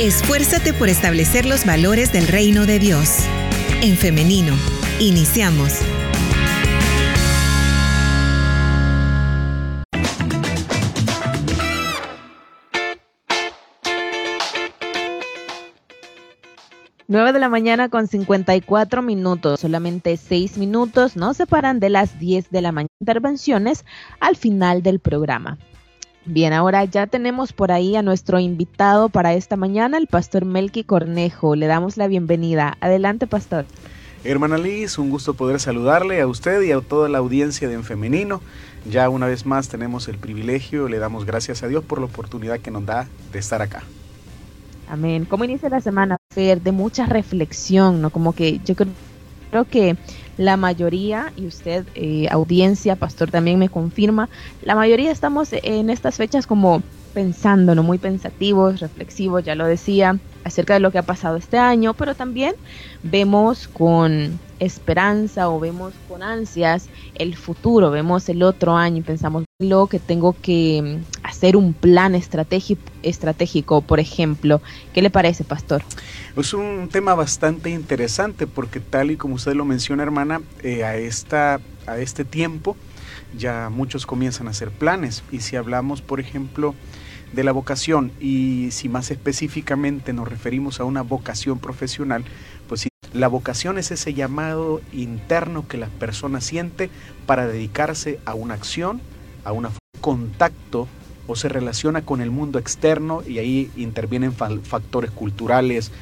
Esfuérzate por establecer los valores del reino de Dios. En femenino, iniciamos. Nueve de la mañana con 54 minutos, solamente seis minutos nos separan de las 10 de la mañana. Intervenciones al final del programa. Bien, ahora ya tenemos por ahí a nuestro invitado para esta mañana, el pastor Melqui Cornejo. Le damos la bienvenida. Adelante, pastor. Hermana Liz, un gusto poder saludarle a usted y a toda la audiencia de En Femenino. Ya una vez más tenemos el privilegio, le damos gracias a Dios por la oportunidad que nos da de estar acá. Amén. ¿Cómo inicia la semana? Fer, de mucha reflexión, ¿no? Como que yo creo que la mayoría, y usted, eh, audiencia, pastor, también me confirma, la mayoría estamos en estas fechas como pensando, ¿no? Muy pensativos, reflexivos, ya lo decía, acerca de lo que ha pasado este año, pero también vemos con esperanza o vemos con ansias el futuro, vemos el otro año y pensamos que tengo que hacer un plan estratégico, por ejemplo. ¿Qué le parece, pastor? Es un tema bastante interesante porque tal y como usted lo menciona, hermana, eh, a, esta, a este tiempo ya muchos comienzan a hacer planes y si hablamos, por ejemplo, de la vocación y si más específicamente nos referimos a una vocación profesional, pues la vocación es ese llamado interno que la persona siente para dedicarse a una acción, a un contacto o se relaciona con el mundo externo y ahí intervienen factores culturales,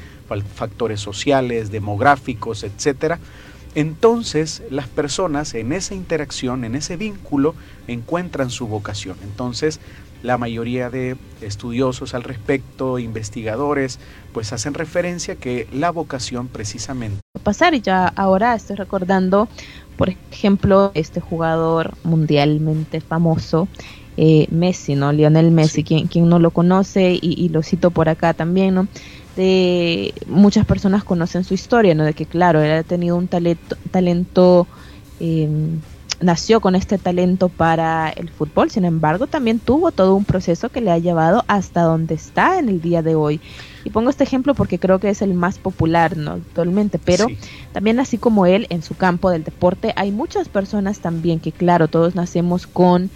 factores sociales, demográficos, etcétera. Entonces las personas en esa interacción, en ese vínculo, encuentran su vocación. Entonces la mayoría de estudiosos al respecto, investigadores, pues hacen referencia que la vocación precisamente. Pasar y ya ahora estoy recordando, por ejemplo, este jugador mundialmente famoso, eh, Messi, ¿no? Lionel Messi, quien, quien, no lo conoce y, lo cito por acá también, ¿no? De, muchas personas conocen su historia, ¿no? De que, claro, él ha tenido un talento, talento eh, nació con este talento para el fútbol, sin embargo también tuvo todo un proceso que le ha llevado hasta donde está en el día de hoy. Y pongo este ejemplo porque creo que es el más popular ¿no? actualmente, pero también así como él en su campo del deporte, hay muchas personas también que claro, todos nacemos con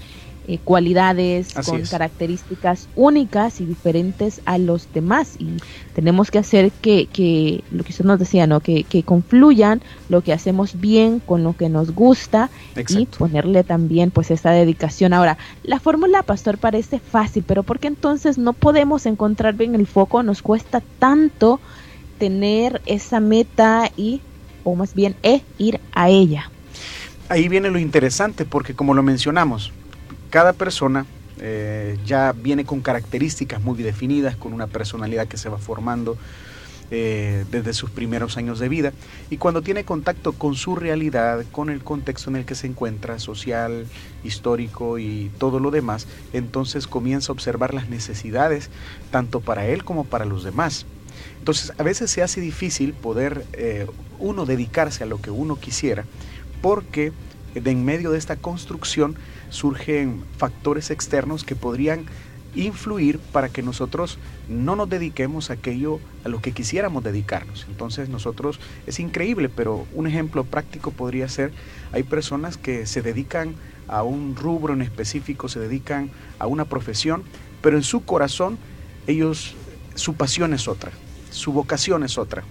eh, cualidades, con características únicas y diferentes a los demás. Y tenemos que hacer que, que lo que usted nos decía, ¿no? Que, que, confluyan lo que hacemos bien con lo que nos gusta y ponerle también pues esa dedicación. Ahora, la fórmula, pastor, parece fácil, pero ¿por qué entonces no podemos encontrar bien el foco? Nos cuesta tanto tener esa meta y, o más bien, e ir a ella. Ahí viene lo interesante, porque como lo mencionamos, cada persona eh, ya viene con características muy definidas, con una personalidad que se va formando eh, desde sus primeros años de vida y cuando tiene contacto con su realidad, con el contexto en el que se encuentra, social, histórico y todo lo demás, entonces comienza a observar las necesidades tanto para él como para los demás. Entonces a veces se hace difícil poder eh, uno dedicarse a lo que uno quisiera porque de en medio de esta construcción surgen factores externos que podrían influir para que nosotros no nos dediquemos a aquello a lo que quisiéramos dedicarnos. Entonces nosotros es increíble, pero un ejemplo práctico podría ser, hay personas que se dedican a un rubro en específico, se dedican a una profesión, pero en su corazón ellos, su pasión es otra, su vocación es otra.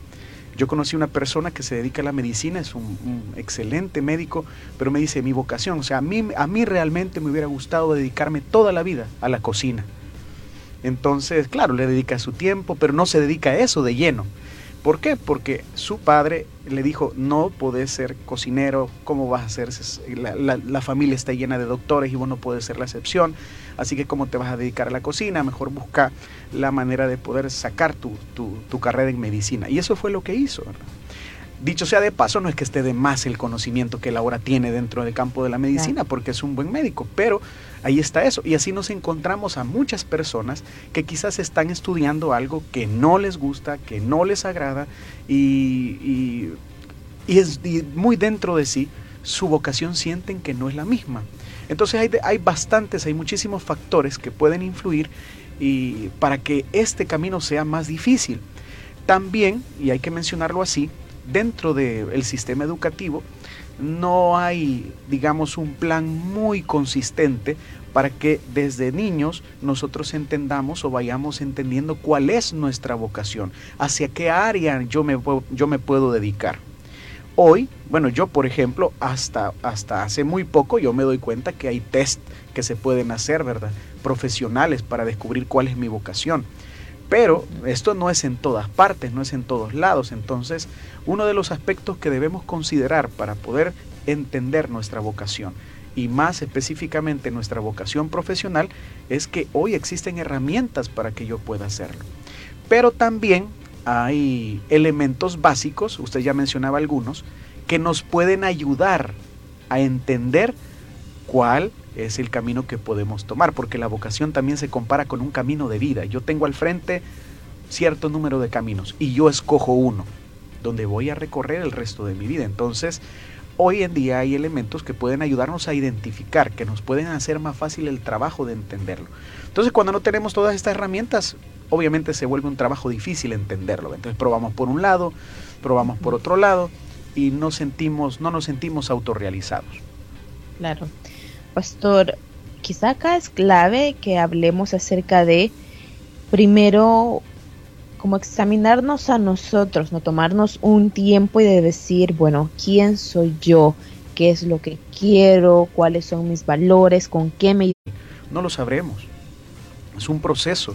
Yo conocí una persona que se dedica a la medicina, es un, excelente médico, pero me dice mi vocación, o sea, a mí, a mí realmente me hubiera gustado dedicarme toda la vida a la cocina. Entonces, claro, le dedica su tiempo, pero no se dedica a eso de lleno. ¿Por qué? Porque su padre le dijo, no podés ser cocinero, ¿cómo vas a ser? La, familia está llena de doctores y vos no puedes ser la excepción, así que ¿cómo te vas a dedicar a la cocina? Mejor busca la manera de poder sacar tu, tu, carrera en medicina. Y eso fue lo que hizo. Dicho sea de paso, no es que esté de más el conocimiento que él ahora tiene dentro del campo de la medicina, porque es un buen médico, pero ahí está eso. Y así nos encontramos a muchas personas que quizás están estudiando algo que no les gusta, que no les agrada, y, es muy dentro de sí, su vocación sienten que no es la misma. Entonces hay, hay bastantes, hay muchísimos factores que pueden influir y para que este camino sea más difícil. También, y hay que mencionarlo así, dentro del sistema educativo no hay, digamos, un plan muy consistente para que desde niños nosotros entendamos o vayamos entendiendo cuál es nuestra vocación, hacia qué área yo me, yo me puedo dedicar. Hoy, bueno, yo por ejemplo, hasta, hasta hace muy poco yo me doy cuenta que hay test que se pueden hacer, ¿verdad? Profesionales para descubrir cuál es mi vocación. Pero esto no es en todas partes, no es en todos lados. Entonces, uno de los aspectos que debemos considerar para poder entender nuestra vocación y más específicamente nuestra vocación profesional es que hoy existen herramientas para que yo pueda hacerlo. Pero también hay elementos básicos, usted ya mencionaba algunos, que nos pueden ayudar a entender cuál es el camino que podemos tomar, porque la vocación también se compara con un camino de vida. Yo tengo al frente cierto número de caminos y yo escojo uno, donde voy a recorrer el resto de mi vida. Entonces, hoy en día hay elementos que pueden ayudarnos a identificar, que nos pueden hacer más fácil el trabajo de entenderlo. Entonces, cuando no tenemos todas estas herramientas, obviamente se vuelve un trabajo difícil entenderlo. Entonces, probamos por un lado, probamos por otro lado y no sentimos no nos sentimos autorrealizados. Claro. Pastor, quizá acá es clave que hablemos acerca de, primero, como examinarnos a nosotros, no tomarnos un tiempo y de decir, bueno, ¿quién soy yo? ¿Qué es lo que quiero? ¿Cuáles son mis valores? ¿Con qué me... No lo sabremos. Es un proceso.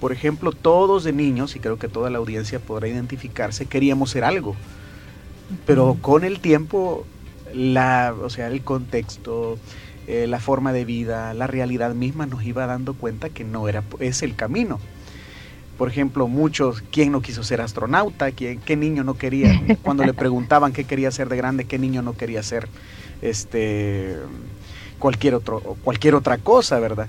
Por ejemplo, todos de niños, y creo que toda la audiencia podrá identificarse, queríamos ser algo. Pero con el tiempo, la, o sea, el contexto, eh, la forma de vida, la realidad misma nos iba dando cuenta que no era es el camino. Por ejemplo, muchos, ¿quién no quiso ser astronauta? ¿Quién, ¿Qué niño no quería? Cuando le preguntaban qué quería ser de grande, ¿qué niño no quería ser este, cualquier, otro, cualquier otra cosa, verdad?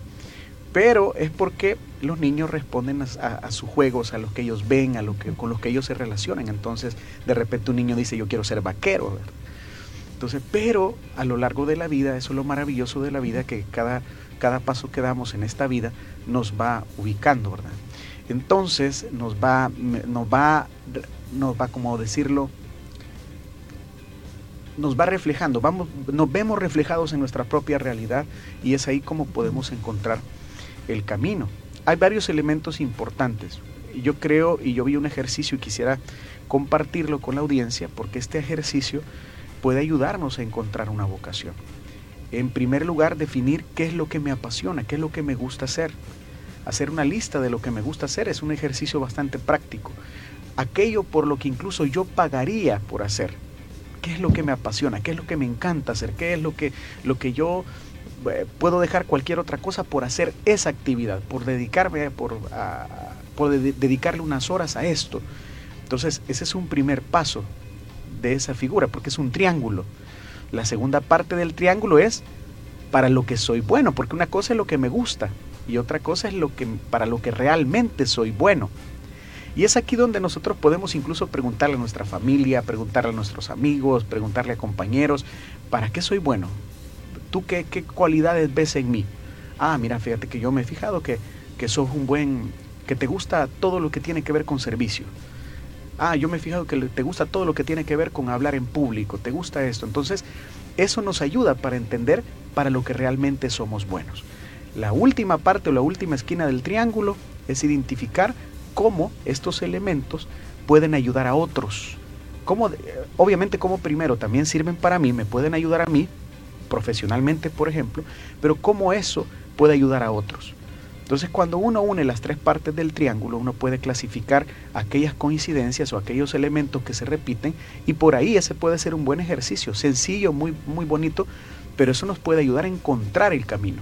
Pero es porque los niños responden a, sus juegos, a los que ellos ven, a lo que, con los que ellos se relacionan. Entonces, de repente un niño dice, yo quiero ser vaquero, ¿verdad? Entonces, pero a lo largo de la vida, eso es lo maravilloso de la vida, que cada, cada paso que damos en esta vida nos va ubicando, ¿verdad? Entonces nos va, nos va, nos va, como decirlo, nos va reflejando, vamos, nos vemos reflejados en nuestra propia realidad y es ahí como podemos encontrar el camino. Hay varios elementos importantes. Yo creo y yo vi un ejercicio y quisiera compartirlo con la audiencia porque este ejercicio puede ayudarnos a encontrar una vocación. En primer lugar, definir qué es lo que me apasiona, qué es lo que me gusta hacer. Hacer una lista de lo que me gusta hacer es un ejercicio bastante práctico. Aquello por lo que incluso yo pagaría por hacer. ¿Qué es lo que me apasiona? ¿Qué es lo que me encanta hacer? ¿Qué es lo que, lo que yo eh, puedo dejar cualquier otra cosa por hacer esa actividad, por dedicarme, por, por dedicarle unas horas a esto? Entonces, ese es un primer paso de esa figura, porque es un triángulo. La segunda parte del triángulo es para lo que soy bueno, porque una cosa es lo que me gusta y otra cosa es lo que para lo que realmente soy bueno. Y es aquí donde nosotros podemos incluso preguntarle a nuestra familia, preguntarle a nuestros amigos, preguntarle a compañeros, ¿para qué soy bueno? ¿Tú qué, qué cualidades ves en mí? Ah, mira, fíjate que yo me he fijado que, que sos un buen, que te gusta todo lo que tiene que ver con servicio ah, yo me he fijado que te gusta todo lo que tiene que ver con hablar en público, te gusta esto. Entonces, eso nos ayuda para entender para lo que realmente somos buenos. La última parte o la última esquina del triángulo es identificar cómo estos elementos pueden ayudar a otros. Cómo, obviamente como primero también sirven para mí, me pueden ayudar a mí, profesionalmente por ejemplo, pero cómo eso puede ayudar a otros. Entonces, cuando uno une las tres partes del triángulo, uno puede clasificar aquellas coincidencias o aquellos elementos que se repiten y por ahí ese puede ser un buen ejercicio, sencillo, muy, muy bonito, pero eso nos puede ayudar a encontrar el camino.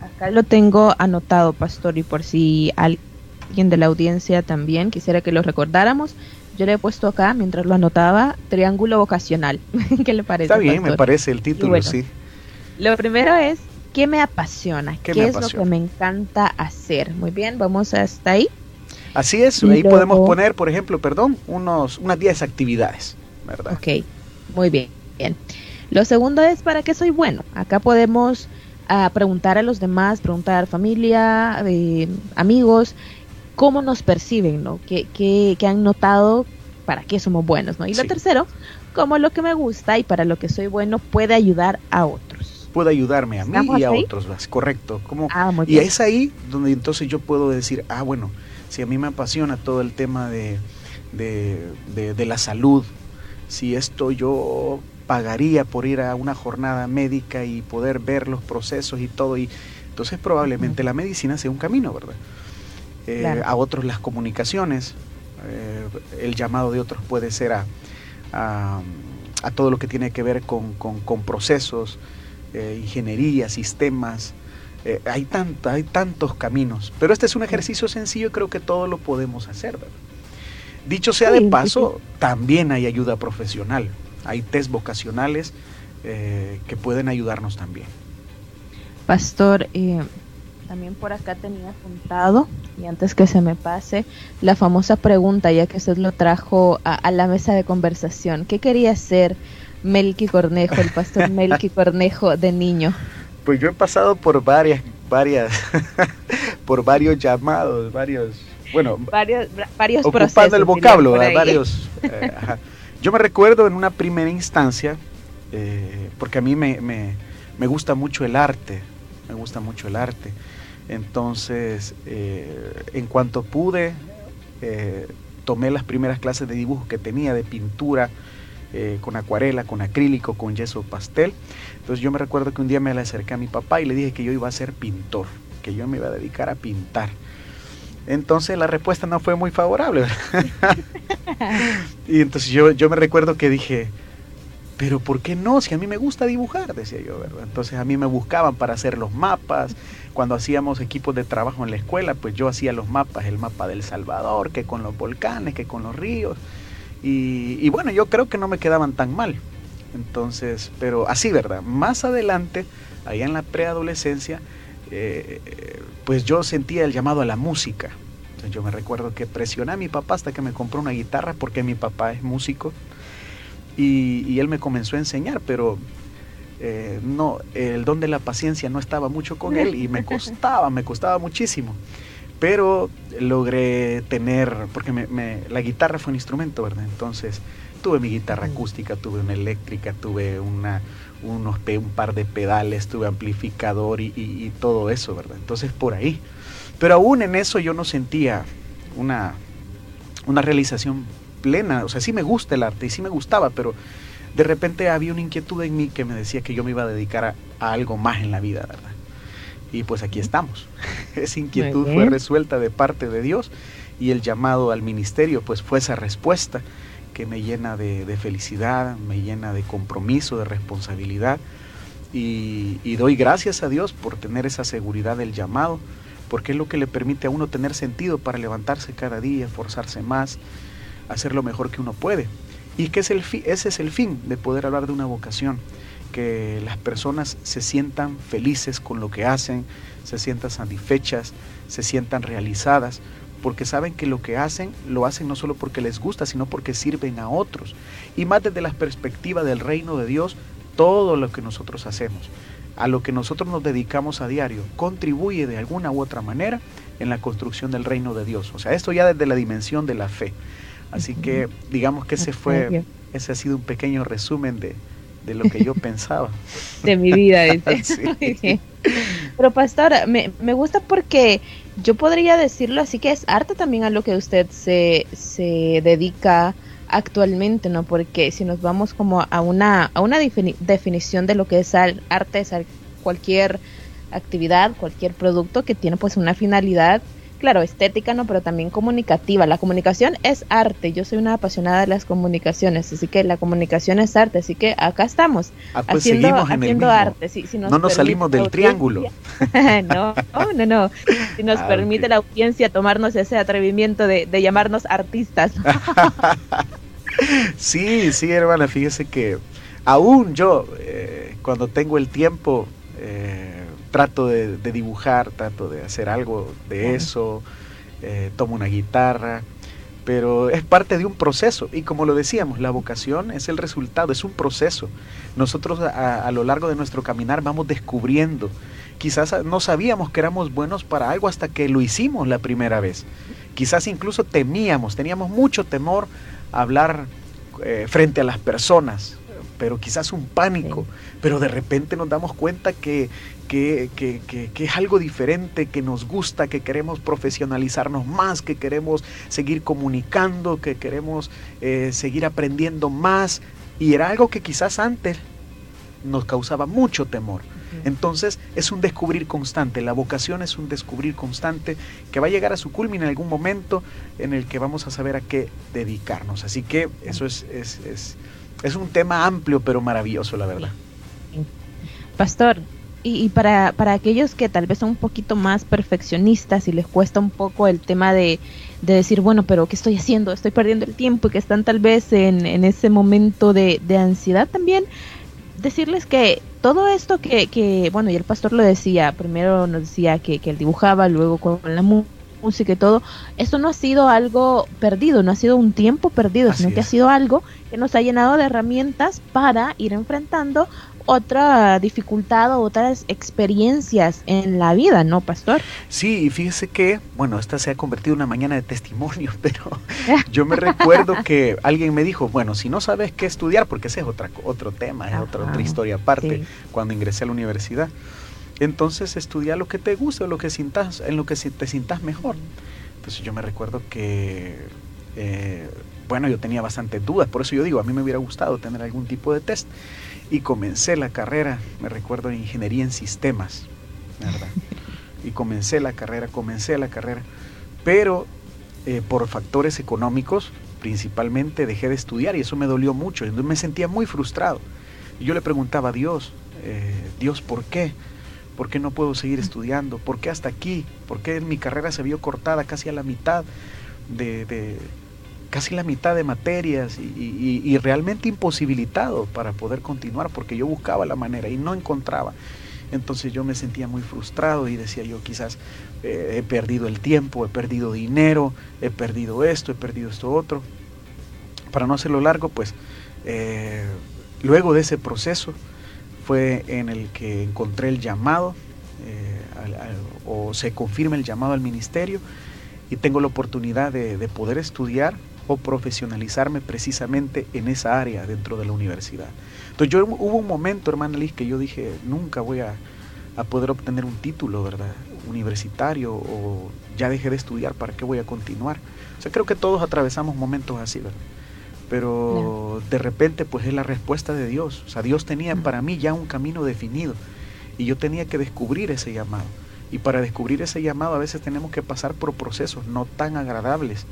Acá lo tengo anotado, pastor, y por si alguien de la audiencia también quisiera que lo recordáramos, yo le he puesto acá, mientras lo anotaba, triángulo vocacional. ¿Qué le parece? Está bien, me parece el título, sí. Lo primero es ¿Qué me apasiona? ¿Qué, es lo que me encanta hacer? Muy bien, vamos hasta ahí. Así es, ahí podemos poner, por ejemplo, perdón, unos, unas 10 actividades, ¿verdad? Ok, muy bien. bien. Lo segundo es para qué soy bueno. Acá podemos a preguntar a los demás, preguntar a familia, eh, amigos, cómo nos perciben, ¿no? ¿Qué, qué, qué han notado para qué somos buenos, ¿no? Y lo tercero, cómo lo que me gusta y para lo que soy bueno puede ayudar a otros. Puede ayudarme a mí y a otros, correcto. ¿Cómo? Ah, y es ahí donde entonces yo puedo decir, ah, bueno, si a mí me apasiona todo el tema de, de, de la salud, si esto yo pagaría por ir a una jornada médica y poder ver los procesos y todo, y entonces probablemente la medicina sea un camino, ¿verdad? Eh, a otros las comunicaciones, eh, el llamado de otros puede ser a, a, todo lo que tiene que ver con, con, procesos, eh, ingeniería, sistemas. hay, tanto, hay tantos caminos, pero este es un ejercicio sencillo, creo que todo lo podemos hacer. ¿verdad? Dicho sea de paso, también hay ayuda profesional, hay test vocacionales que pueden ayudarnos también. Pastor, también por acá tenía apuntado, y antes que se me pase, la famosa pregunta, ya que usted lo trajo a, la mesa de conversación. ¿Qué quería ser Melqui Cornejo, el pastor Melqui Cornejo de niño? Pues yo he pasado por varias, varias, por varios llamados, varios, bueno, varios, varios ocupando procesos, el vocablo, varios. Eh, yo me recuerdo en una primera instancia, eh, porque a mí me, me, gusta mucho el arte, me gusta mucho el arte. Entonces, eh, en cuanto pude, eh, tomé las primeras clases de dibujo que tenía, de pintura, con acuarela, con acrílico, con yeso pastel. Entonces yo me recuerdo que un día me le acerqué a mi papá y le dije que yo iba a ser pintor, que yo me iba a dedicar a pintar. Entonces la respuesta no fue muy favorable. y entonces yo, yo me recuerdo que dije, pero ¿por qué no? Si a mí me gusta dibujar, decía yo, ¿verdad? Entonces a mí me buscaban para hacer los mapas. Cuando hacíamos equipos de trabajo en la escuela, pues yo hacía los mapas, el mapa del Salvador, que con los volcanes, que con los ríos. Y, bueno, yo creo que no me quedaban tan mal. Entonces, pero así, ¿verdad? Más adelante, allá en la preadolescencia, eh, pues yo sentía el llamado a la música. yo me recuerdo que presioné a mi papá hasta que me compró una guitarra porque mi papá es músico y, él me comenzó a enseñar, pero eh, no, el don de la paciencia no estaba mucho con él y me costaba, me costaba muchísimo. Pero logré tener, porque me, la guitarra fue un instrumento, ¿verdad? Entonces tuve mi guitarra acústica, tuve una eléctrica, tuve una, unos, un par de pedales, tuve amplificador y, y, todo eso, ¿verdad? Entonces por ahí. Pero aún en eso yo no sentía una, una realización plena, o sea, sí me gusta el arte y sí me gustaba, pero de repente había una inquietud en mí que me decía que yo me iba a dedicar a, algo más en la vida, ¿verdad? Y pues aquí estamos. Esa inquietud fue resuelta de parte de Dios y el llamado al ministerio pues fue esa respuesta que me llena de, felicidad, me llena de compromiso, de responsabilidad y, doy gracias a Dios por tener esa seguridad del llamado, porque es lo que le permite a uno tener sentido para levantarse cada día, esforzarse más, hacer lo mejor que uno puede. Y que es el ese es el fin de poder hablar de una vocación, que las personas se sientan felices con lo que hacen, se sientan satisfechas, se sientan realizadas, porque saben que lo que hacen lo hacen no solo porque les gusta, sino porque sirven a otros. Y más desde la perspectiva del reino de Dios, todo lo que nosotros hacemos, a lo que nosotros nos dedicamos a diario, contribuye de alguna u otra manera en la construcción del reino de Dios. O sea, esto ya desde la dimensión de la fe. Así que digamos que ese fue, ese ha sido un pequeño resumen de, lo que yo pensaba. De mi vida. Pero pastor, me, me gusta porque yo podría decirlo así que es arte también a lo que usted se, se dedica actualmente, ¿no? Porque si nos vamos como a una, a una definición de lo que es arte, es cualquier actividad, cualquier producto que tiene pues una finalidad claro, estética, no, pero también comunicativa. La comunicación es arte. Yo soy una apasionada de las comunicaciones, así que la comunicación es arte. Así que acá estamos ah, pues haciendo, haciendo arte. no nos salimos del triángulo. no, no, no. Si nos ah, permite la audiencia tomarnos ese atrevimiento de, llamarnos artistas. sí, sí, hermana. Fíjese que aún yo, eh, cuando tengo el tiempo, eh, trato de, dibujar, trato de hacer algo de eso, eh, tomo una guitarra, pero es parte de un proceso y como lo decíamos, la vocación es el resultado, es un proceso. Nosotros a, lo largo de nuestro caminar vamos descubriendo, quizás no sabíamos que éramos buenos para algo hasta que lo hicimos la primera vez. Quizás incluso temíamos, teníamos mucho temor a hablar eh, frente a las personas, pero quizás un pánico, pero de repente nos damos cuenta que, que, es algo diferente, que nos gusta, que queremos profesionalizarnos más, que queremos seguir comunicando, que queremos eh, seguir aprendiendo más. Y era algo que quizás antes nos causaba mucho temor. Entonces es un descubrir constante, la vocación es un descubrir constante que va a llegar a su culmine en algún momento en el que vamos a saber a qué dedicarnos. Así que eso es, es, es, es un tema amplio pero maravilloso, la verdad. Pastor, y, para, para aquellos que tal vez son un poquito más perfeccionistas y les cuesta un poco el tema de, decir, bueno, pero ¿qué estoy haciendo? Estoy perdiendo el tiempo y que están tal vez en, en ese momento de, de ansiedad también, decirles que todo esto que, que, bueno, y el pastor lo decía, primero nos decía que, que él dibujaba, luego con la música y todo, esto no ha sido algo perdido, no ha sido un tiempo perdido, sino que ha sido algo que nos ha llenado de herramientas para ir enfrentando otra dificultad o otras experiencias en la vida, ¿no, pastor? Sí, y fíjese que, bueno, esta se ha convertido en una mañana de testimonio, pero yo me recuerdo que alguien me dijo, bueno, si no sabes qué estudiar, porque ese es otra, otro tema, es otra, otra historia aparte, cuando ingresé a la universidad, entonces estudia lo que te guste o lo que sientas, en lo que te sientas mejor. Entonces yo me recuerdo que... Eh, bueno, yo tenía bastantes dudas, por eso yo digo, a mí me hubiera gustado tener algún tipo de test y comencé la carrera, me recuerdo, en ingeniería en sistemas, ¿verdad? Y comencé la carrera, comencé la carrera, pero eh, por factores económicos principalmente dejé de estudiar y eso me dolió mucho, me sentía muy frustrado. Y yo le preguntaba a Dios, eh, Dios, ¿por qué? ¿Por qué no puedo seguir estudiando? ¿Por qué hasta aquí? ¿Por qué mi carrera se vio cortada casi a la mitad de, casi la mitad de materias y, realmente imposibilitado para poder continuar porque yo buscaba la manera y no encontraba. Entonces yo me sentía muy frustrado y decía yo quizás eh, he perdido el tiempo, he perdido dinero, he perdido esto, he perdido esto otro. Para no hacerlo largo, pues eh, luego de ese proceso fue en el que encontré el llamado eh, o se confirma el llamado al ministerio y tengo la oportunidad de poder estudiar o profesionalizarme precisamente en esa área dentro de la universidad. Entonces yo hubo un momento, hermana Liz, que yo dije, nunca voy a, poder obtener un título, ¿verdad? Universitario o ya dejé de estudiar, ¿para qué voy a continuar? O sea, creo que todos atravesamos momentos así, ¿verdad? Pero de repente pues es la respuesta de Dios. O sea, Dios tenía para mí ya un camino definido y yo tenía que descubrir ese llamado. Y para descubrir ese llamado a veces tenemos que pasar por procesos no tan agradables,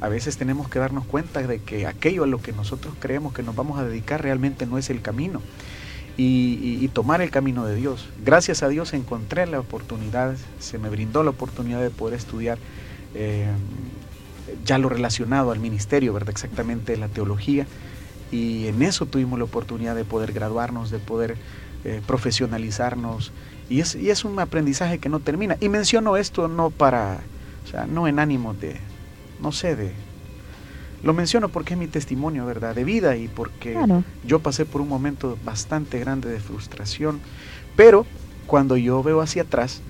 a veces tenemos que darnos cuenta de que aquello a lo que nosotros creemos que nos vamos a dedicar realmente no es el camino y, tomar el camino de Dios. Gracias a Dios encontré la oportunidad, se me brindó la oportunidad de poder estudiar eh, ya lo relacionado al ministerio, ¿verdad? Exactamente la teología. Y en eso tuvimos la oportunidad de poder graduarnos, de poder eh, profesionalizarnos. Y es, y es un aprendizaje que no termina. Y menciono esto no para, o sea, no en ánimo de, no sé, de... Lo menciono porque es mi testimonio, ¿verdad? De vida y porque yo pasé por un momento bastante grande de frustración. Pero cuando yo veo hacia atrás,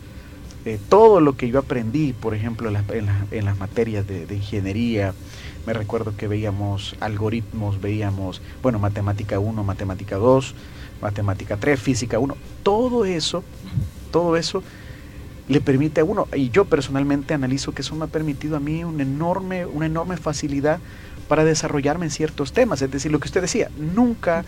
eh, todo lo que yo aprendí, por ejemplo, en, las materias de, ingeniería, me recuerdo que veíamos algoritmos, veíamos, bueno, matemática 1, matemática 2, matemática 3, física 1, todo eso, todo eso le permite a uno, y yo personalmente analizo que eso me ha permitido a mí una enorme, una enorme facilidad para desarrollarme en ciertos temas. Es decir, lo que usted decía, nunca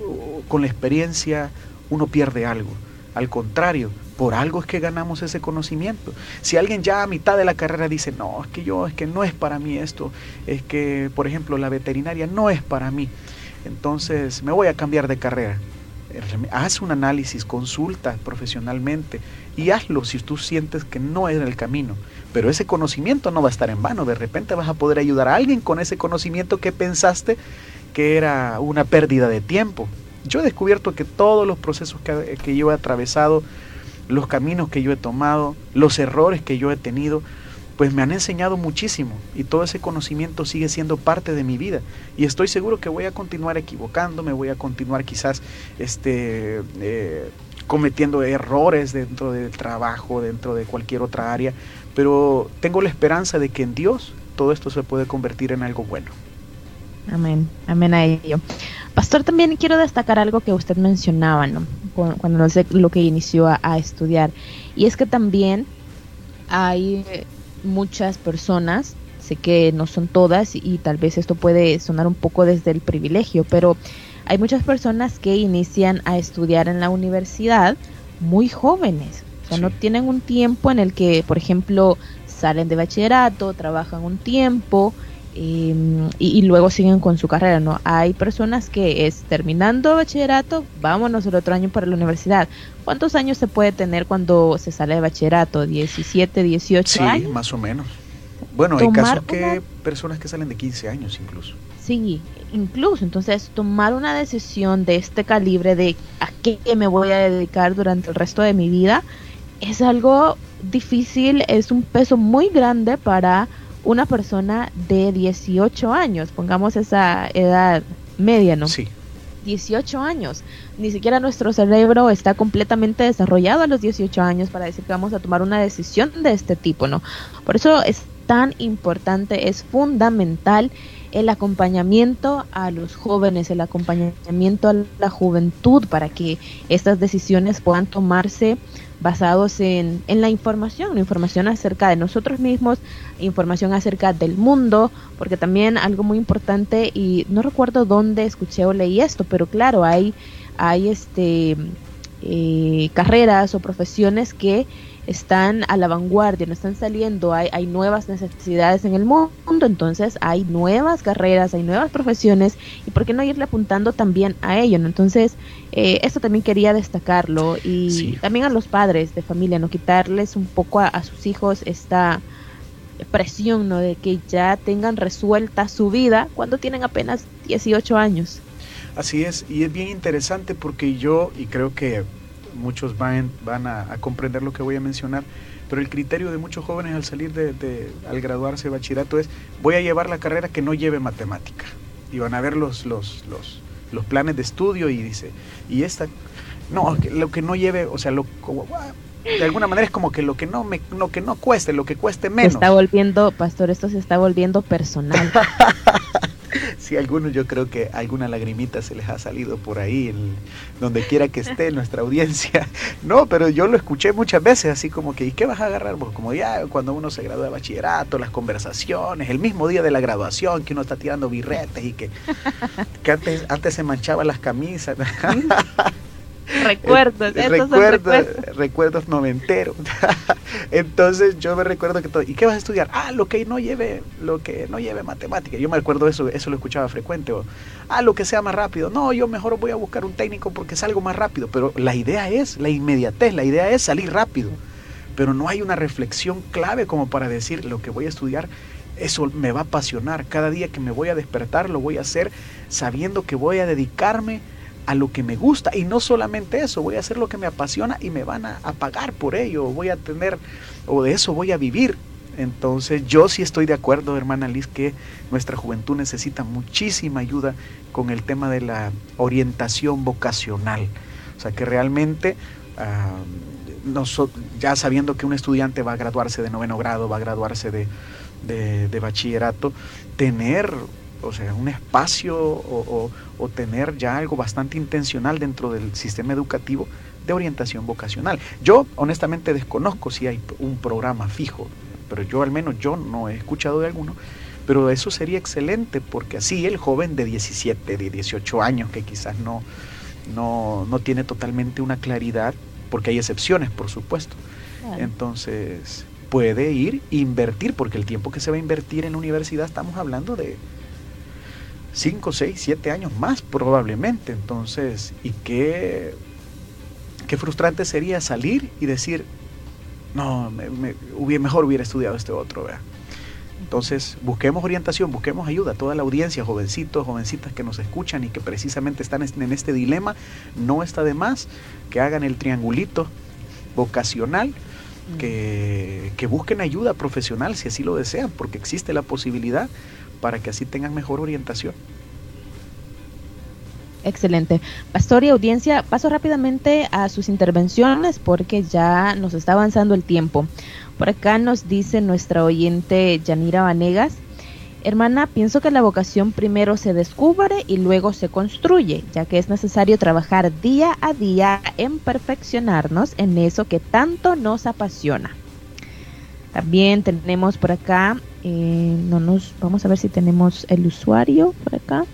uh, con la experiencia uno pierde algo. Al contrario, por algo es que ganamos ese conocimiento. Si alguien ya a mitad de la carrera dice, no, es que yo, es que no es para mí esto, es que, por ejemplo, la veterinaria no es para mí, entonces me voy a cambiar de carrera haz un análisis, consulta profesionalmente y hazlo si tú sientes que no es el camino. Pero ese conocimiento no va a estar en vano. De repente vas a poder ayudar a alguien con ese conocimiento que pensaste que era una pérdida de tiempo. Yo he descubierto que todos los procesos que, que yo he atravesado, los caminos que yo he tomado, los errores que yo he tenido, pues me han enseñado muchísimo y todo ese conocimiento sigue siendo parte de mi vida y estoy seguro que voy a continuar equivocándome, voy a continuar quizás este, eh, cometiendo errores dentro del trabajo, dentro de cualquier otra área, pero tengo la esperanza de que en Dios todo esto se puede convertir en algo bueno. Amén, amén a ello. Pastor, también quiero destacar algo que usted mencionaba, ¿no? Cuando no sé lo que inició a estudiar, y es que también hay muchas personas, sé que no son todas y, tal vez esto puede sonar un poco desde el privilegio, pero hay muchas personas que inician a estudiar en la universidad muy jóvenes, o sea, no tienen un tiempo en el que, por ejemplo, salen de bachillerato, trabajan un tiempo em, y, luego siguen con su carrera, ¿no? Hay personas que es terminando bachillerato, vámonos el otro año para la universidad. ¿Cuántos años se puede tener cuando se sale de bachillerato? ¿17, 18 años? Sí, más o menos. Bueno, hay casos que personas que salen de 15 años incluso. Sí, incluso. Entonces, tomar una decisión de este calibre de a qué me voy a dedicar durante el resto de mi vida es algo difícil, es un peso muy grande para una persona de 18 años, pongamos esa edad media, ¿no? Sí. 18 años. Ni siquiera nuestro cerebro está completamente desarrollado a los 18 años para decir que vamos a tomar una decisión de este tipo, ¿no? Por eso es tan importante, es fundamental el acompañamiento a los jóvenes, el acompañamiento a la juventud para que estas decisiones puedan tomarse basados en, en, la información, información acerca de nosotros mismos, información acerca del mundo, porque también algo muy importante, y no recuerdo dónde escuché o leí esto, pero claro, hay, hay este, eh, carreras o profesiones que están a la vanguardia, no están saliendo, hay, hay nuevas necesidades en el mundo, entonces hay nuevas carreras, hay nuevas profesiones, y por qué no irle apuntando también a ello, ¿no? Entonces, eh, esto también quería destacarlo, y también a los padres de familia, no quitarles un poco a, sus hijos esta presión, ¿no? De que ya tengan resuelta su vida cuando tienen apenas 18 años. Así es, y es bien interesante porque yo, y creo que muchos van, van a, comprender lo que voy a mencionar, pero el criterio de muchos jóvenes al salir de, al graduarse de bachillerato es voy a llevar la carrera que no lleve matemática. Y van a ver los, los, los, los planes de estudio y dice, y esta, no, lo que no lleve, o sea, lo, como, de alguna manera es como que lo que no me lo que no cueste, lo que cueste menos. Se está volviendo, pastor, esto se está volviendo personal. sí, algunos yo creo que alguna lagrimita se les ha salido por ahí, donde quiera que esté nuestra audiencia. No, pero yo lo escuché muchas veces, así como que, ¿y qué vas a agarrar vos? Como ya cuando uno se gradúa de bachillerato, las conversaciones, el mismo día de la graduación, que uno está tirando birretes y que, que antes, antes se manchaban las camisas. Recuerdos, recuerdos, recuerdos noventeros. Entonces yo me recuerdo que todo, ¿y qué vas a estudiar? Ah, lo que no lleve, lo que no lleve matemática. Yo me acuerdo eso, eso lo escuchaba frecuente. O, ah, lo que sea más rápido. No, yo mejor voy a buscar un técnico porque es algo más rápido. Pero la idea es la inmediatez, la idea es salir rápido. Pero no hay una reflexión clave como para decir lo que voy a estudiar eso me va a apasionar. Cada día que me voy a despertar lo voy a hacer sabiendo que voy a dedicarme a lo que me gusta. Y no solamente eso, voy a hacer lo que me apasiona y me van a, pagar por ello. Voy a tener, o de eso voy a vivir. Entonces yo sí estoy de acuerdo, hermana Liz, que nuestra juventud necesita muchísima ayuda con el tema de la orientación vocacional. O sea, que realmente, ya sabiendo que un estudiante va a graduarse de noveno grado, va a graduarse de, de bachillerato, tener o sea, un espacio o, tener ya algo bastante intencional dentro del sistema educativo de orientación vocacional. Yo honestamente desconozco si hay un programa fijo, pero yo al menos yo no he escuchado de alguno, pero eso sería excelente porque así el joven de 17, de 18 años que quizás no, no, no tiene totalmente una claridad, porque hay excepciones por supuesto, entonces puede ir invertir, porque el tiempo que se va a invertir en la universidad estamos hablando de 5, 6, 7 años más probablemente. Entonces, ¿y qué, qué frustrante sería salir y decir, no, me, hubiera, mejor hubiera estudiado este otro. ¿vea? Entonces, busquemos orientación, busquemos ayuda. Toda la audiencia, jovencitos, jovencitas que nos escuchan y que precisamente están en este dilema, no está de más que hagan el triangulito vocacional que, que busquen ayuda profesional si así lo desean, porque existe la posibilidad para que así tengan mejor orientación. Excelente. Pastor y audiencia, paso rápidamente a sus intervenciones porque ya nos está avanzando el tiempo. Por acá nos dice nuestra oyente Yanira Vanegas, hermana, pienso que la vocación primero se descubre y luego se construye, ya que es necesario trabajar día a día en perfeccionarnos en eso que tanto nos apasiona. También tenemos por acá, eh, no nos, vamos a ver si tenemos el usuario por acá.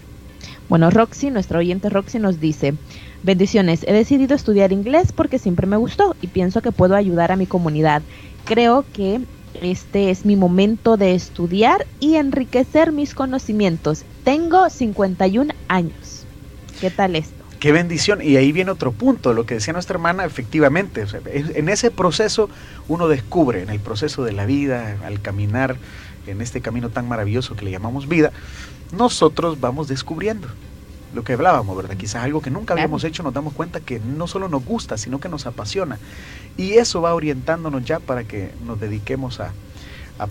Bueno, Roxy, nuestra oyente Roxy nos dice, bendiciones, he decidido estudiar inglés porque siempre me gustó y pienso que puedo ayudar a mi comunidad. Creo que este es mi momento de estudiar y enriquecer mis conocimientos. Tengo 51 años. ¿Qué tal esto? Qué bendición. Y ahí viene otro punto, lo que decía nuestra hermana, efectivamente, en ese proceso uno descubre, en el proceso de la vida, al caminar en este camino tan maravilloso que le llamamos vida, nosotros vamos descubriendo lo que hablábamos, ¿verdad? Quizás algo que nunca habíamos hecho, nos damos cuenta que no solo nos gusta, sino que nos apasiona. Y eso va orientándonos ya para que nos dediquemos a,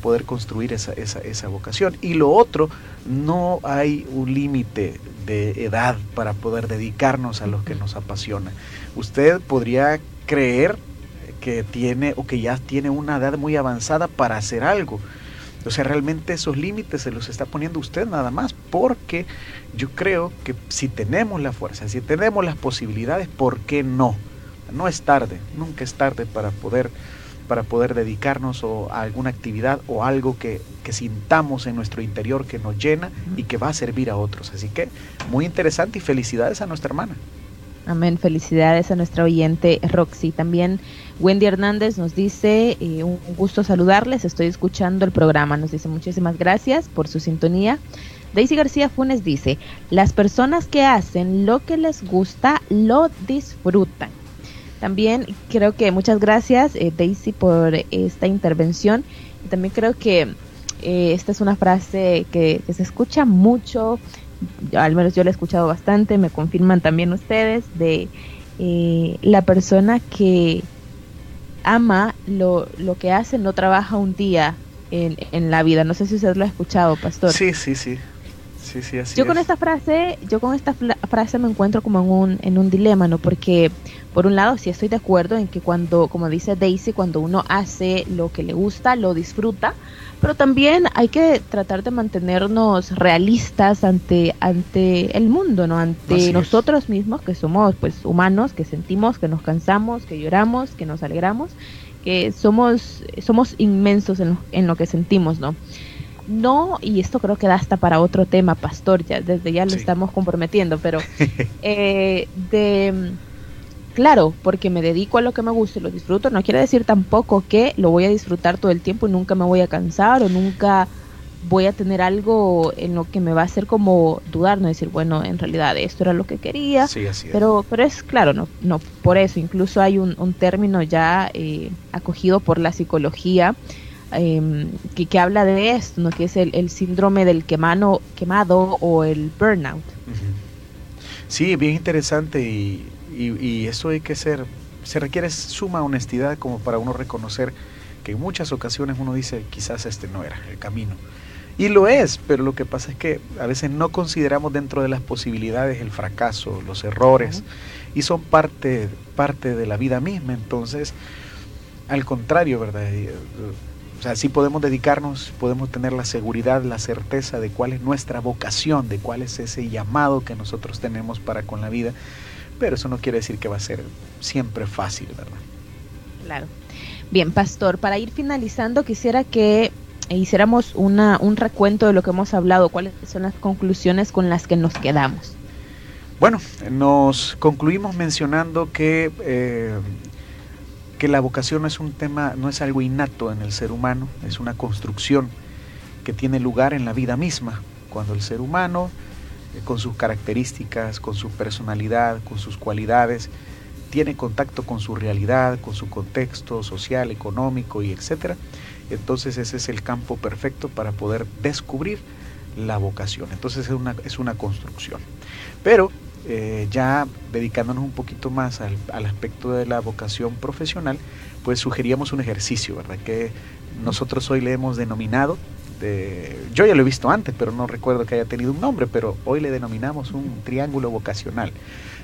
poder construir esa, esa, esa, vocación. Y lo otro, no hay un límite de edad para poder dedicarnos a lo que nos apasiona. Usted podría creer que tiene o que ya tiene una edad muy avanzada para hacer algo, o sea, realmente esos límites se los está poniendo usted nada más, porque yo creo que si tenemos la fuerza, si tenemos las posibilidades, ¿por qué no? No es tarde, nunca es tarde para poder para poder dedicarnos a alguna actividad o algo que, que sintamos en nuestro interior que nos llena y que va a servir a otros. Así que muy interesante y felicidades a nuestra hermana. Amén. Felicidades a nuestra oyente Roxy. También Wendy Hernández nos dice, eh, un gusto saludarles, estoy escuchando el programa. Nos dice muchísimas gracias por su sintonía. Daisy García Funes dice, las personas que hacen lo que les gusta lo disfrutan. También creo que muchas gracias eh, Daisy por esta intervención. También creo que eh, esta es una frase que, que se escucha mucho al menos yo lo he escuchado bastante, me confirman también ustedes, de eh, la persona que ama lo, lo que hace, no trabaja un día en, en, la vida. No sé si usted lo ha escuchado, pastor. Sí, sí, sí. Sí, sí, así yo con esta frase, yo con esta frase me encuentro como en un, en un dilema, ¿no? Porque por un lado sí estoy de acuerdo en que cuando, como dice Daisy, cuando uno hace lo que le gusta, lo disfruta, pero también hay que tratar de mantenernos realistas ante, ante el mundo, ¿no? Ante nosotros mismos, que somos pues humanos, que sentimos, que nos cansamos, que lloramos, que nos alegramos, que somos, somos inmensos en lo, en lo que sentimos, ¿no? No, y esto creo que da hasta para otro tema, pastor, ya desde ya lo estamos comprometiendo, pero eh, de Claro, porque me dedico a lo que me gusta y lo disfruto, no quiere decir tampoco que lo voy a disfrutar todo el tiempo y nunca me voy a cansar o nunca voy a tener algo en lo que me va a hacer como dudar, no decir, bueno, en realidad esto era lo que quería. Sí, así es. Pero, pero es claro, no, no por eso. Incluso hay un, un término ya eh, acogido por la psicología em, que, que, habla de esto, ¿no? que es el, el síndrome del quemano, quemado o el burnout. Sí, bien interesante y y, eso hay que ser, se requiere suma honestidad como para uno reconocer que en muchas ocasiones uno dice quizás este no era el camino. Y lo es, pero lo que pasa es que a veces no consideramos dentro de las posibilidades el fracaso, los errores, y son parte, parte de la vida misma. Entonces, al contrario, ¿verdad? O sea, sí podemos dedicarnos, podemos tener la seguridad, la certeza de cuál es nuestra vocación, de cuál es ese llamado que nosotros tenemos para con la vida pero eso no quiere decir que va a ser siempre fácil, ¿verdad? Claro. Bien, pastor, para ir finalizando, quisiera que hiciéramos una, un recuento de lo que hemos hablado, cuáles son las conclusiones con las que nos quedamos. Bueno, nos concluimos mencionando que, eh, que la vocación no es un tema, no es algo innato en el ser humano, es una construcción que tiene lugar en la vida misma. Cuando el ser humano eh, con sus características, con su personalidad, con sus cualidades, tiene contacto con su realidad, con su contexto social, económico y etcétera. Entonces ese es el campo perfecto para poder descubrir la vocación. Entonces es una, es una construcción. Pero eh, ya dedicándonos un poquito más al, al, aspecto de la vocación profesional, pues sugeríamos un ejercicio, ¿verdad? Que nosotros hoy le hemos denominado, yo ya lo he visto antes, pero no recuerdo que haya tenido un nombre, pero hoy le denominamos un triángulo vocacional.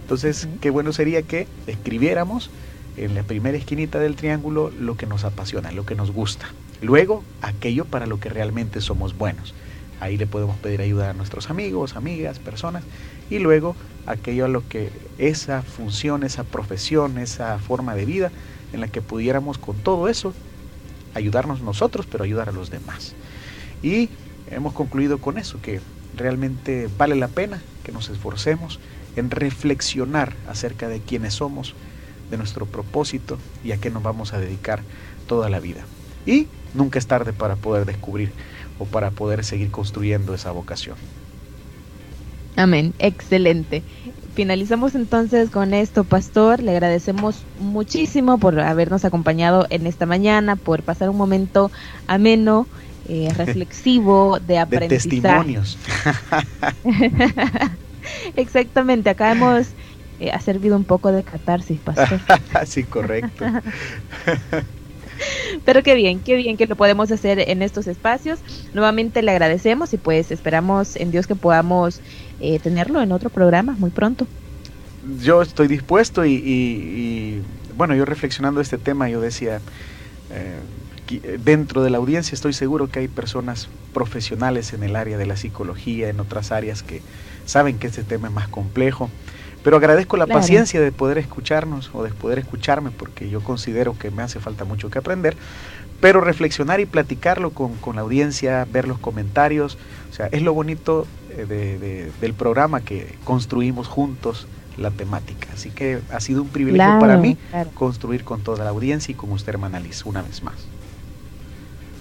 Entonces, qué bueno sería que escribiéramos en la primera esquinita del triángulo lo que nos apasiona, lo que nos gusta. Luego, aquello para lo que realmente somos buenos. Ahí le podemos pedir ayuda a nuestros amigos, amigas, personas. Y luego, aquello a lo que esa función, esa profesión, esa forma de vida en la que pudiéramos con todo eso ayudarnos nosotros, pero ayudar a los demás. Y hemos concluido con eso, que realmente vale la pena que nos esforcemos en reflexionar acerca de quiénes somos, de nuestro propósito y a qué nos vamos a dedicar toda la vida. Y nunca es tarde para poder descubrir o para poder seguir construyendo esa vocación. Amén, excelente. Finalizamos entonces con esto, pastor. Le agradecemos muchísimo por habernos acompañado en esta mañana, por pasar un momento ameno, eh, reflexivo, de aprendizaje. De testimonios. Exactamente, acá hemos eh, ha servido un poco de catarsis, pastor. sí, correcto. Pero qué bien, qué bien que lo podemos hacer en estos espacios. Nuevamente le agradecemos y pues esperamos en Dios que podamos eh, tenerlo en otro programa muy pronto. Yo estoy dispuesto y, bueno, yo reflexionando este tema, yo decía, eh, dentro de la audiencia estoy seguro que hay personas profesionales en el área de la psicología, en otras áreas que saben que este tema es más complejo. Pero agradezco la paciencia de poder escucharnos o de poder escucharme porque yo considero que me hace falta mucho que aprender. Pero reflexionar y platicarlo con, la audiencia, ver los comentarios, o sea, es lo bonito eh, del programa que construimos juntos la temática. Así que ha sido un privilegio para mí construir con toda la audiencia y con usted, hermana Liz, una vez más.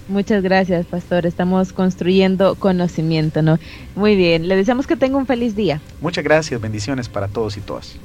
Muchas gracias, pastor. Estamos construyendo conocimiento, ¿no? Muy bien. Le deseamos que tenga un feliz día. Muchas gracias. Bendiciones para todos y todas.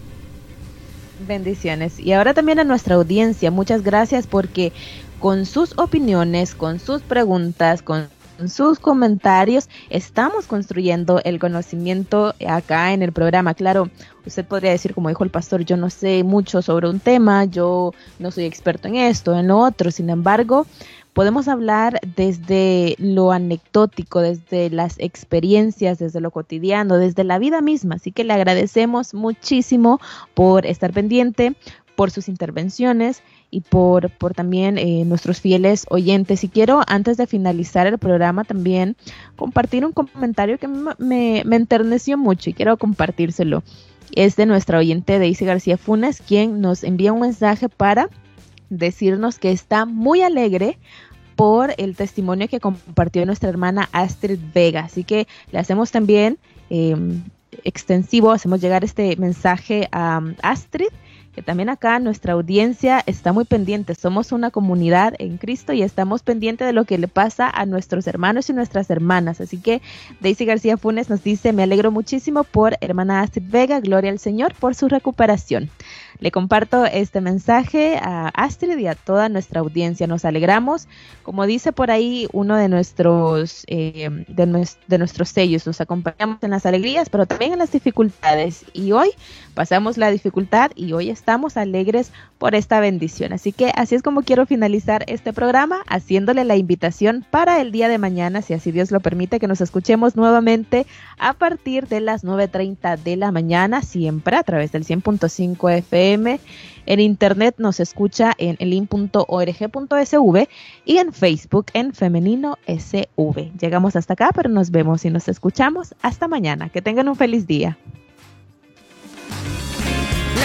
Bendiciones. Y ahora también a nuestra audiencia, muchas gracias porque con sus opiniones, con sus preguntas, con sus comentarios, estamos construyendo el conocimiento acá en el programa. Claro, usted podría decir, como dijo el pastor, yo no sé mucho sobre un tema, yo no soy experto en esto, en lo otro. Sin embargo, podemos hablar desde lo anecdótico, desde las experiencias, desde lo cotidiano, desde la vida misma. Así que le agradecemos muchísimo por estar pendiente, por sus intervenciones y por, por también eh, nuestros fieles oyentes. Y quiero, antes de finalizar el programa, también compartir un comentario que me, me enterneció mucho y quiero compartírselo. Es de nuestra oyente Daisy García Funes, quien nos envía un mensaje para decirnos que está muy alegre por el testimonio que compartió nuestra hermana Astrid Vega. Así que le hacemos también em, extensivo, hacemos llegar este mensaje a Astrid que también acá nuestra audiencia está muy pendiente. Somos una comunidad en Cristo y estamos pendientes de lo que le pasa a nuestros hermanos y nuestras hermanas. Así que Daisy García Funes nos dice, me alegro muchísimo por hermana Astrid Vega, gloria al Señor por su recuperación. Le comparto este mensaje a Astrid y a toda nuestra audiencia. Nos alegramos. Como dice por ahí uno de nuestros, eh, de, de nuestros sellos, nos acompañamos en las alegrías, pero también en las dificultades. Y hoy pasamos la dificultad y hoy estamos alegres por esta bendición. Así que así es como quiero finalizar este programa, haciéndole la invitación para el día de mañana, si así Dios lo permite, que nos escuchemos nuevamente a partir de las 9.30 de la mañana, siempre a través del 100.5 FM en internet nos escucha en elin.org.sv y en Facebook en Femenino SV. Llegamos hasta acá, pero nos vemos y nos escuchamos hasta mañana. Que tengan un feliz día.